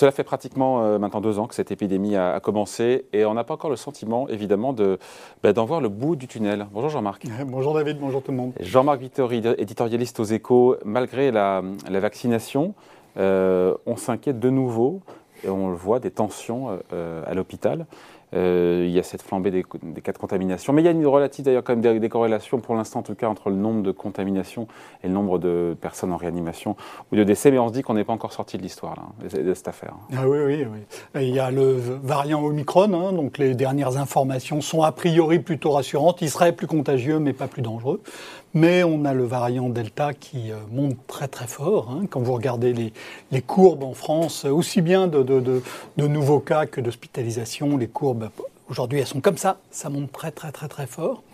Cela fait pratiquement euh, maintenant deux ans que cette épidémie a, commencé et on n'a pas encore le sentiment, évidemment, bah, d'en voir le bout du tunnel. Bonjour Jean-Marc. Bonjour David, bonjour tout le monde. Jean-Marc Vittori, éditorialiste aux échos. Malgré la, vaccination, euh, on s'inquiète de nouveau et on le voit des tensions euh, à l'hôpital. Euh, il y a cette flambée des, cas de contamination. Mais il y a une relative, d'ailleurs, quand même des, corrélations, pour l'instant en tout cas, entre le nombre de contaminations et le nombre de personnes en réanimation ou de décès. Mais on se dit qu'on n'est pas encore sorti de l'histoire, là, de, cette affaire. Ah oui, oui, oui. il y a le variant Omicron, hein, donc les dernières informations sont a priori plutôt rassurantes. Il serait plus contagieux, mais pas plus dangereux. Mais on a le variant Delta qui euh, monte très très fort. Hein. Quand vous regardez les, courbes en France, aussi bien de, de nouveaux cas que d'hospitalisation, les courbes Aujourd'hui, elles sont comme ça, ça monte très très très très fort.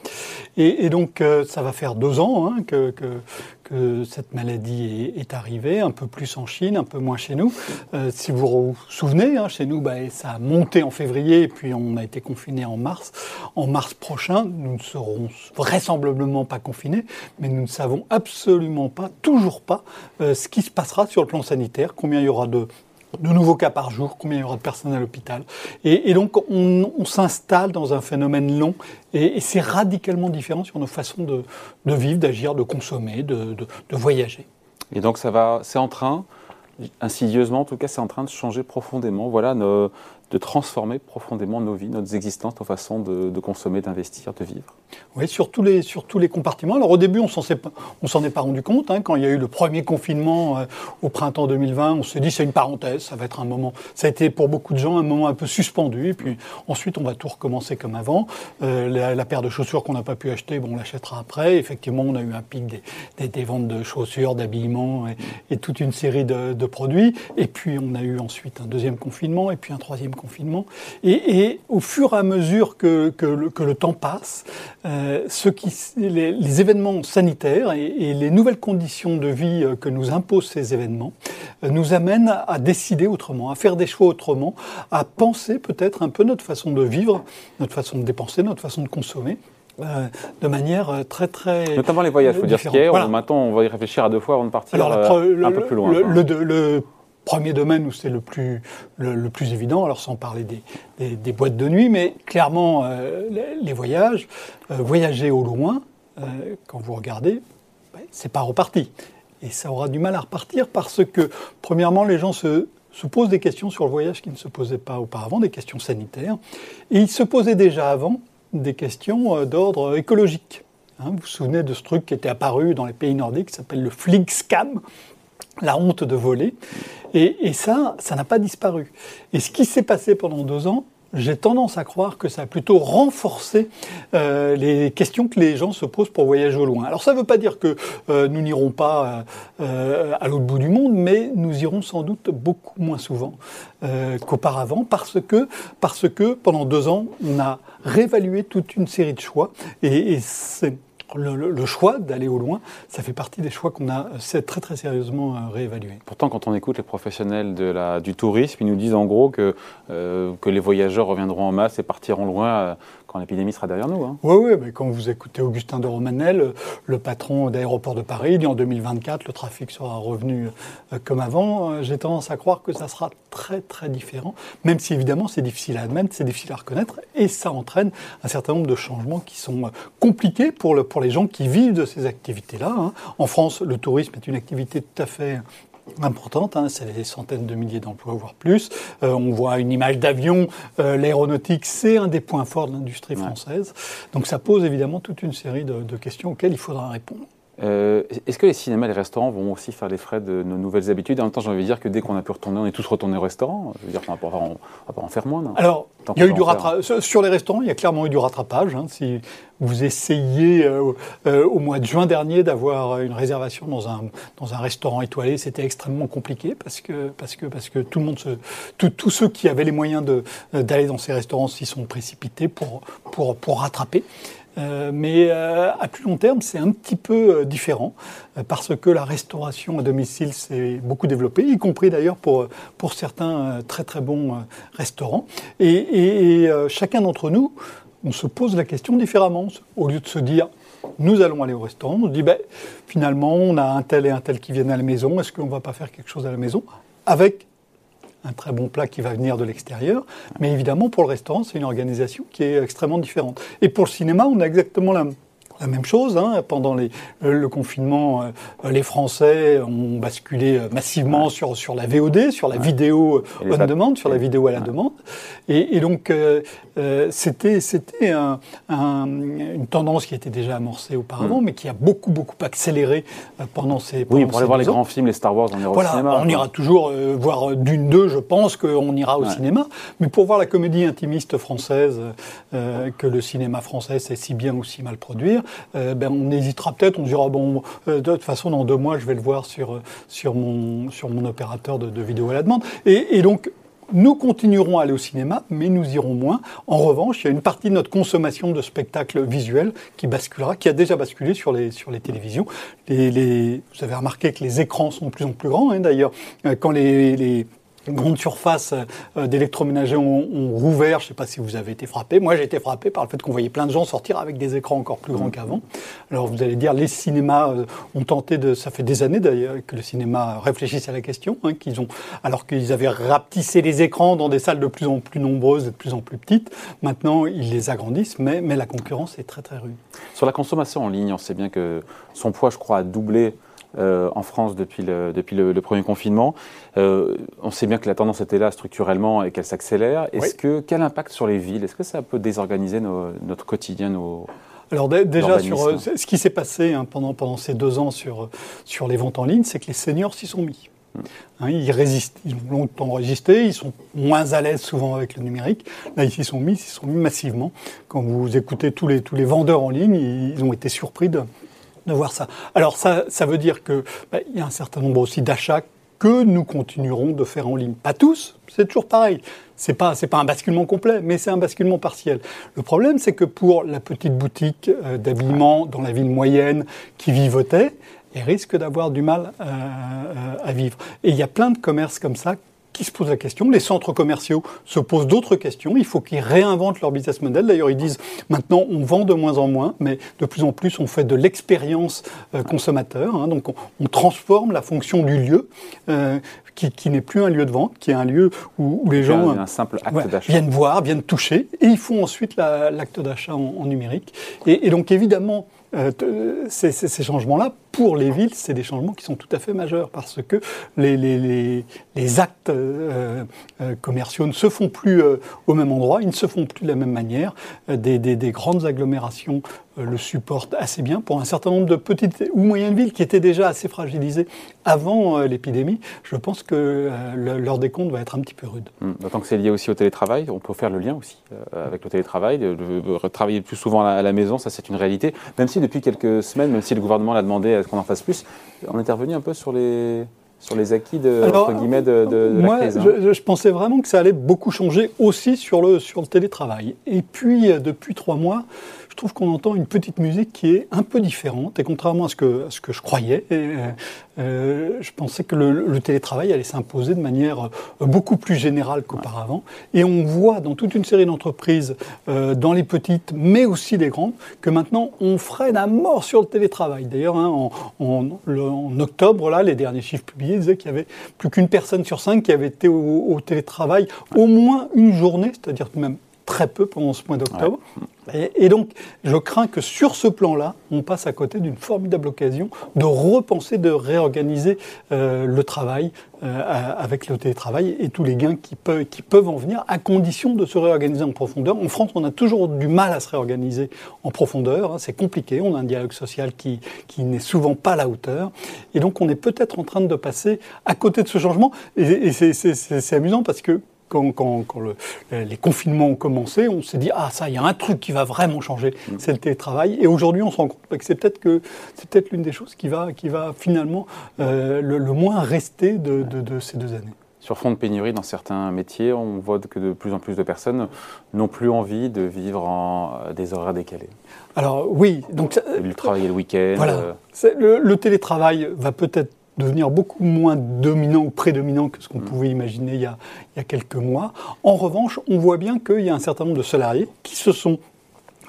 Et, donc, euh, ça va faire deux ans hein, que, que, cette maladie est, arrivée, un peu plus en Chine, un peu moins chez nous. Euh, si vous vous souvenez, hein, chez nous, bah, ça a monté en février et puis on a été confiné en mars. En mars prochain, nous ne serons vraisemblablement pas confinés, mais nous ne savons absolument pas, toujours pas, euh, ce qui se passera sur le plan sanitaire, combien il y aura de de nouveaux cas par jour, combien il y aura de personnes à l'hôpital. Et, donc on, s'installe dans un phénomène long et, c'est radicalement différent sur nos façons de, vivre, d'agir, de consommer, de, voyager. Et donc ça va, c'est en train, insidieusement en tout cas, c'est en train de changer profondément. Voilà de transformer profondément nos vies, notre existence, nos façons de, consommer, d'investir, de vivre. Oui, sur tous les, sur tous les compartiments. Alors au début, on s'en s'en est pas rendu compte. Hein. Quand il y a eu le premier confinement euh, au printemps 2020, on s'est dit c'est une parenthèse, ça va être un moment. Ça a été pour beaucoup de gens un moment un peu suspendu. Et puis ensuite, on va tout recommencer comme avant. Euh, la, paire de chaussures qu'on n'a pas pu acheter, bon, on l'achètera après. Effectivement, on a eu un pic des, des, ventes de chaussures, d'habillement et, toute une série de, de produits. Et puis on a eu ensuite un deuxième confinement et puis un troisième confinement. Et, au fur et à mesure que, que, le, temps passe, euh, ce qui, les, événements sanitaires et, les nouvelles conditions de vie euh, que nous imposent ces événements euh, nous amènent à décider autrement, à faire des choix autrement, à penser peut-être un peu notre façon de vivre, notre façon de dépenser, notre façon de consommer. de manière très très notamment les voyages. Il faut dire ce qu'il y a. Maintenant, on va y réfléchir à deux fois avant de partir un peu plus loin. Le, le, premier domaine où c'est le plus, évident, alors sans parler des, boîtes de nuit, mais clairement euh, les, voyages, euh, voyager au loin, euh, quand vous regardez, c'est pas reparti. Et ça aura du mal à repartir parce que, premièrement, les gens se, se posent des questions sur le voyage qui ne se posaient pas auparavant, des questions sanitaires. Et ils se posaient déjà avant des questions d'ordre écologique. Hein, vous vous souvenez de ce truc qui était apparu dans les pays nordiques, qui s'appelle le Fligscam, la honte de voler. Et, ça, ça n'a pas disparu. Et ce qui s'est passé pendant deux ans, j'ai tendance à croire que ça a plutôt renforcé euh, les questions que les gens se posent pour voyager au loin. Alors ça ne veut pas dire que euh, nous n'irons pas euh, à l'autre bout du monde, mais nous irons sans doute beaucoup moins souvent qu'auparavant parce que, parce que pendant deux ans, on a réévalué toute une série de choix et, et c'est le, choix d'aller au loin, ça fait partie des choix qu'on a très très sérieusement euh, réévalués. Pourtant, quand on écoute les professionnels du tourisme, ils nous disent en gros que, euh, que les voyageurs reviendront en masse et partiront loin euh, l'épidémie sera derrière nous. Hein. Oui, oui, mais quand vous écoutez Augustin de Romanel, le patron d'aéroport de Paris, il dit en 2024, le trafic sera revenu comme avant. J'ai tendance à croire que ça sera très très différent, même si évidemment c'est difficile à admettre, c'est difficile à reconnaître, et ça entraîne un certain nombre de changements qui sont compliqués pour les gens qui vivent de ces activités-là. Hein. En France, le tourisme est une activité tout à fait importante, hein. c'est des centaines de milliers d'emplois, voire plus. Euh, on voit une image d'avion, euh, l'aéronautique, c'est un des points forts de l'industrie française. Donc ça pose évidemment toute une série de, de questions auxquelles il faudra répondre. Euh, est-ce que les cinémas et les restaurants vont aussi faire les frais de nos nouvelles habitudes? En même temps, j'ai envie de dire que dès qu'on a pu retourner, on est tous retournés au restaurant. Je veux dire qu'on va pas en faire moins. Non? Alors, il y a eu du Sur les restaurants, il y a clairement eu du rattrapage. Hein. Si vous essayez euh, euh, au mois de juin dernier d'avoir une réservation dans un, dans un restaurant étoilé, c'était extrêmement compliqué parce que, parce que, parce que tout le monde se, tous ceux qui avaient les moyens d'aller dans ces restaurants s'y sont précipités pour, pour, pour rattraper. Euh, mais euh, à plus long terme, c'est un petit peu euh, différent parce que la restauration à domicile s'est beaucoup développée, y compris d'ailleurs pour, pour certains très très bons restaurants. Et, et chacun d'entre nous, on se pose la question différemment. Au lieu de se dire nous allons aller au restaurant, on se dit ben, finalement on a un tel et un tel qui viennent à la maison, est-ce qu'on ne va pas faire quelque chose à la maison avec un très bon plat qui va venir de l'extérieur. Mais évidemment, pour le restaurant, c'est une organisation qui est extrêmement différente. Et pour le cinéma, on a exactement la, la même chose, hein. pendant les, euh, le confinement, euh, les Français ont basculé euh, massivement sur, sur la VOD, sur la vidéo on demande, sur la vidéo à la demande. Et, et donc, euh, c'était c'était un, un, une tendance qui était déjà amorcée auparavant, mm. mais qui a beaucoup, beaucoup accéléré pendant ces pendant Oui, pour aller voir les grands films, les Star Wars, on ira voilà, au cinéma. On ira toujours voir d'une, deux, je pense qu'on ira au cinéma. Mais pour voir la comédie intimiste française, que le cinéma français sait si bien ou si mal produire, euh, ben, on hésitera peut-être, on dira, bon, euh, de toute façon, dans deux mois, je vais le voir sur, sur, mon, opérateur de, vidéo à la demande. Et, donc, nous continuerons à aller au cinéma, mais nous irons moins. En revanche, il y a une partie de notre consommation de spectacles visuels qui basculera, qui a déjà basculé sur les, télévisions. Les, vous avez remarqué que les écrans sont de plus en plus grands. Hein, D'ailleurs, euh, quand les grandes surfaces euh, d'électroménager ont, rouvert. Je ne sais pas si vous avez été frappé. Moi, j'ai été frappé par le fait qu'on voyait plein de gens sortir avec des écrans encore plus grands qu'avant. Alors, vous allez dire, les cinémas euh, ont tenté de. Ça fait des années d'ailleurs que le cinéma réfléchisse à la question, hein, qu'ils ont, alors qu'ils avaient rapetissé les écrans dans des salles de plus en plus nombreuses et de plus en plus petites. Maintenant, ils les agrandissent, mais, mais la concurrence est très très rude. Sur la consommation en ligne, on sait bien que son poids, je crois, a doublé euh, en France depuis le, depuis le, premier confinement. Euh, on sait bien que la tendance était là structurellement et qu'elle s'accélère. Est-ce que quel impact sur les villes Est-ce que ça peut désorganiser notre quotidien, nos alors déjà, sur euh, ce qui s'est passé hein, pendant, pendant ces deux ans sur, sur les ventes en ligne, c'est que les seniors s'y sont mis. Hmm. Hein, ils résistent, ils ont longtemps résisté, ils sont moins à l'aise souvent avec le numérique. Là, ils s'y sont mis, ils s'y sont mis massivement. Quand vous écoutez tous les, tous les vendeurs en ligne, ils ont été surpris de, de voir ça. Alors ça, ça veut dire qu'il bah, y a un certain nombre aussi d'achats que nous continuerons de faire en ligne. Pas tous, c'est toujours pareil. C'est pas c'est pas un basculement complet, mais c'est un basculement partiel. Le problème, c'est que pour la petite boutique euh, d'habillement dans la ville moyenne qui vivotait, elle risque d'avoir du mal euh, euh, à vivre. Et il y a plein de commerces comme ça qui se posent la question. Les centres commerciaux se posent d'autres questions. Il faut qu'ils réinventent leur business model. D'ailleurs, ils disent maintenant on vend de moins en moins, mais de plus en plus on fait de l'expérience euh, consommateur. Hein. donc on, transforme la fonction du lieu. Euh, qui, n'est plus un lieu de vente, qui est un lieu où, les gens un simple acte viennent voir, viennent toucher, et ils font ensuite l'acte d'achat en, numérique. Et, et donc évidemment, euh, ces, changements-là, pour les villes, c'est des changements qui sont tout à fait majeurs parce que les, actes euh, euh, commerciaux ne se font plus au même endroit, ils ne se font plus de la même manière. Des, des, des grandes agglomérations le supportent assez bien pour un certain nombre de petites ou moyennes villes qui étaient déjà assez fragilisées avant l'épidémie. Je pense que leur décompte va être un petit peu rude. Hum, d'autant que c'est lié aussi au télétravail, on peut faire le lien aussi avec le télétravail, travailler plus souvent à la, maison, ça c'est une réalité, même si depuis quelques semaines, même si le gouvernement l'a demandé à ce qu'on en fasse plus, on est intervenu un peu sur les, sur les acquis de, entre guillemets, de, de, moi, la crise. Hein. Je, pensais vraiment que ça allait beaucoup changer aussi sur le, sur le télétravail. Et puis, euh, depuis trois mois, je trouve qu'on entend une petite musique qui est un peu différente. Et contrairement à ce que, ce que je croyais, euh, euh, je pensais que le, télétravail allait s'imposer de manière euh, beaucoup plus générale qu'auparavant. Et on voit dans toute une série d'entreprises, dans les petites, mais aussi les grandes, que maintenant on freine à mort sur le télétravail. D'ailleurs, hein, en, octobre, là, les derniers chiffres publiés disaient qu'il y avait plus qu'une personne sur cinq qui avait été au, au télétravail au moins une journée, c'est-à-dire même très peu pendant ce mois d'octobre. Et, donc, je crains que sur ce plan-là, on passe à côté d'une formidable occasion de repenser, de réorganiser euh, le travail euh, avec le télétravail et tous les gains qui, peuvent, qui peuvent en venir, à condition de se réorganiser en profondeur. En France, on a toujours du mal à se réorganiser en profondeur. Hein, c'est compliqué. On a un dialogue social qui, qui n'est souvent pas à la hauteur. Et donc, on est peut-être en train de passer à côté de ce changement. Et, et c'est amusant parce que quand, quand, quand le, les confinements ont commencé, on s'est dit ah ça, il y a un truc qui va vraiment changer, mm. c'est le télétravail. Et aujourd'hui, on se rend compte que c'est peut-être que c'est peut-être l'une des choses qui va qui va finalement euh, le, moins rester de, de, de, ces deux années. Sur fond de pénurie dans certains métiers, on voit que de plus en plus de personnes n'ont plus envie de vivre en euh, des horaires décalés. Alors oui, donc le travailler le week-end. Voilà, euh. le, le télétravail va peut-être devenir beaucoup moins dominant ou prédominant que ce qu'on mm. pouvait imaginer il y, a, il y, a, quelques mois. En revanche, on voit bien qu'il y a un certain nombre de salariés qui se sont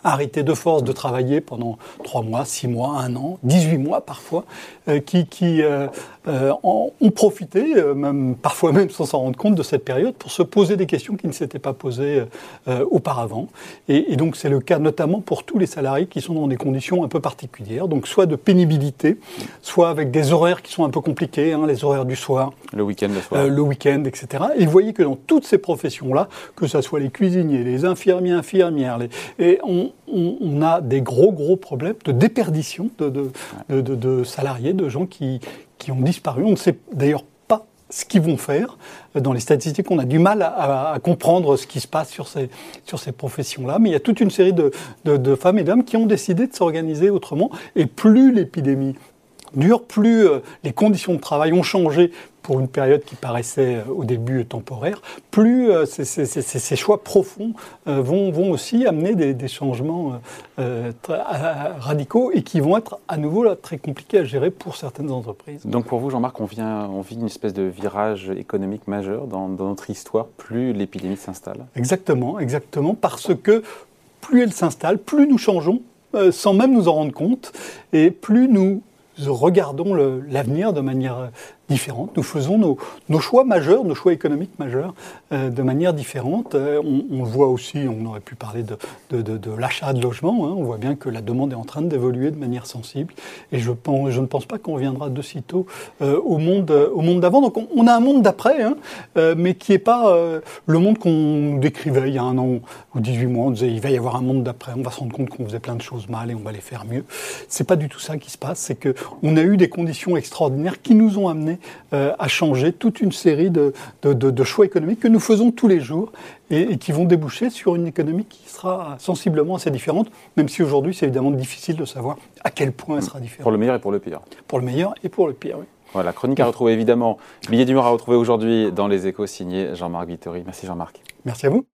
arrêté de force de travailler pendant 3 mois, 6 mois, 1 an, 18 mois parfois, euh, qui, qui euh, euh, ont profité, même, parfois même sans s'en rendre compte, de cette période pour se poser des questions qui ne s'étaient pas posées auparavant. Et, donc c'est le cas notamment pour tous les salariés qui sont dans des conditions un peu particulières, donc soit de pénibilité, soit avec des horaires qui sont un peu compliqués, hein, les horaires du soir. Le week-end, le soir. le week-end, etc. Et vous voyez que dans toutes ces professions-là, que ce soit les cuisiniers, les infirmiers, infirmières, les, et on, on, a des gros, gros problèmes de déperdition de, de, de, salariés, de gens qui, qui ont disparu. On ne sait d'ailleurs pas ce qu'ils vont faire. Dans les statistiques, on a du mal à, à, comprendre ce qui se passe sur ces, sur ces professions-là. Mais il y a toute une série de, de femmes et d'hommes qui ont décidé de s'organiser autrement. Et plus l'épidémie dure, plus euh, les conditions de travail ont changé pour une période qui paraissait euh, au début temporaire, plus euh, ces, choix profonds vont, vont, aussi amener des, changements radicaux et qui vont être à nouveau là, très compliqués à gérer pour certaines entreprises. Donc pour vous, Jean-Marc, on, vient, on vit une espèce de virage économique majeur dans, dans notre histoire, plus l'épidémie s'installe Exactement, exactement, parce que plus elle s'installe, plus nous changeons, sans même nous en rendre compte, et plus nous regardons l'avenir de manière différentes. Nous faisons nos, nos, choix majeurs, nos choix économiques majeurs euh, de manière différente. Euh, on, on, voit aussi, on aurait pu parler de, de, de, de l'achat de logements. Hein. On voit bien que la demande est en train d'évoluer de manière sensible. Et je, pense, je ne pense pas qu'on reviendra de sitôt euh, au monde, au monde d'avant. Donc on, on, a un monde d'après, hein, euh, mais qui n'est pas euh, le monde qu'on décrivait il y a un an ou 18 mois. On disait il va y avoir un monde d'après. On va se rendre compte qu'on faisait plein de choses mal et on va les faire mieux. C'est pas du tout ça qui se passe. C'est que on a eu des conditions extraordinaires qui nous ont amenés euh, à changer toute une série de, choix économiques que nous faisons tous les jours et, qui vont déboucher sur une économie qui sera sensiblement assez différente, même si aujourd'hui c'est évidemment difficile de savoir à quel point elle sera différente. Pour le meilleur et pour le pire. Pour le meilleur et pour le pire, oui. Voilà, chronique à retrouver évidemment. Billet d'humeur à retrouver aujourd'hui dans les échos signé Jean-Marc Vittori. Merci Jean-Marc. Merci à vous.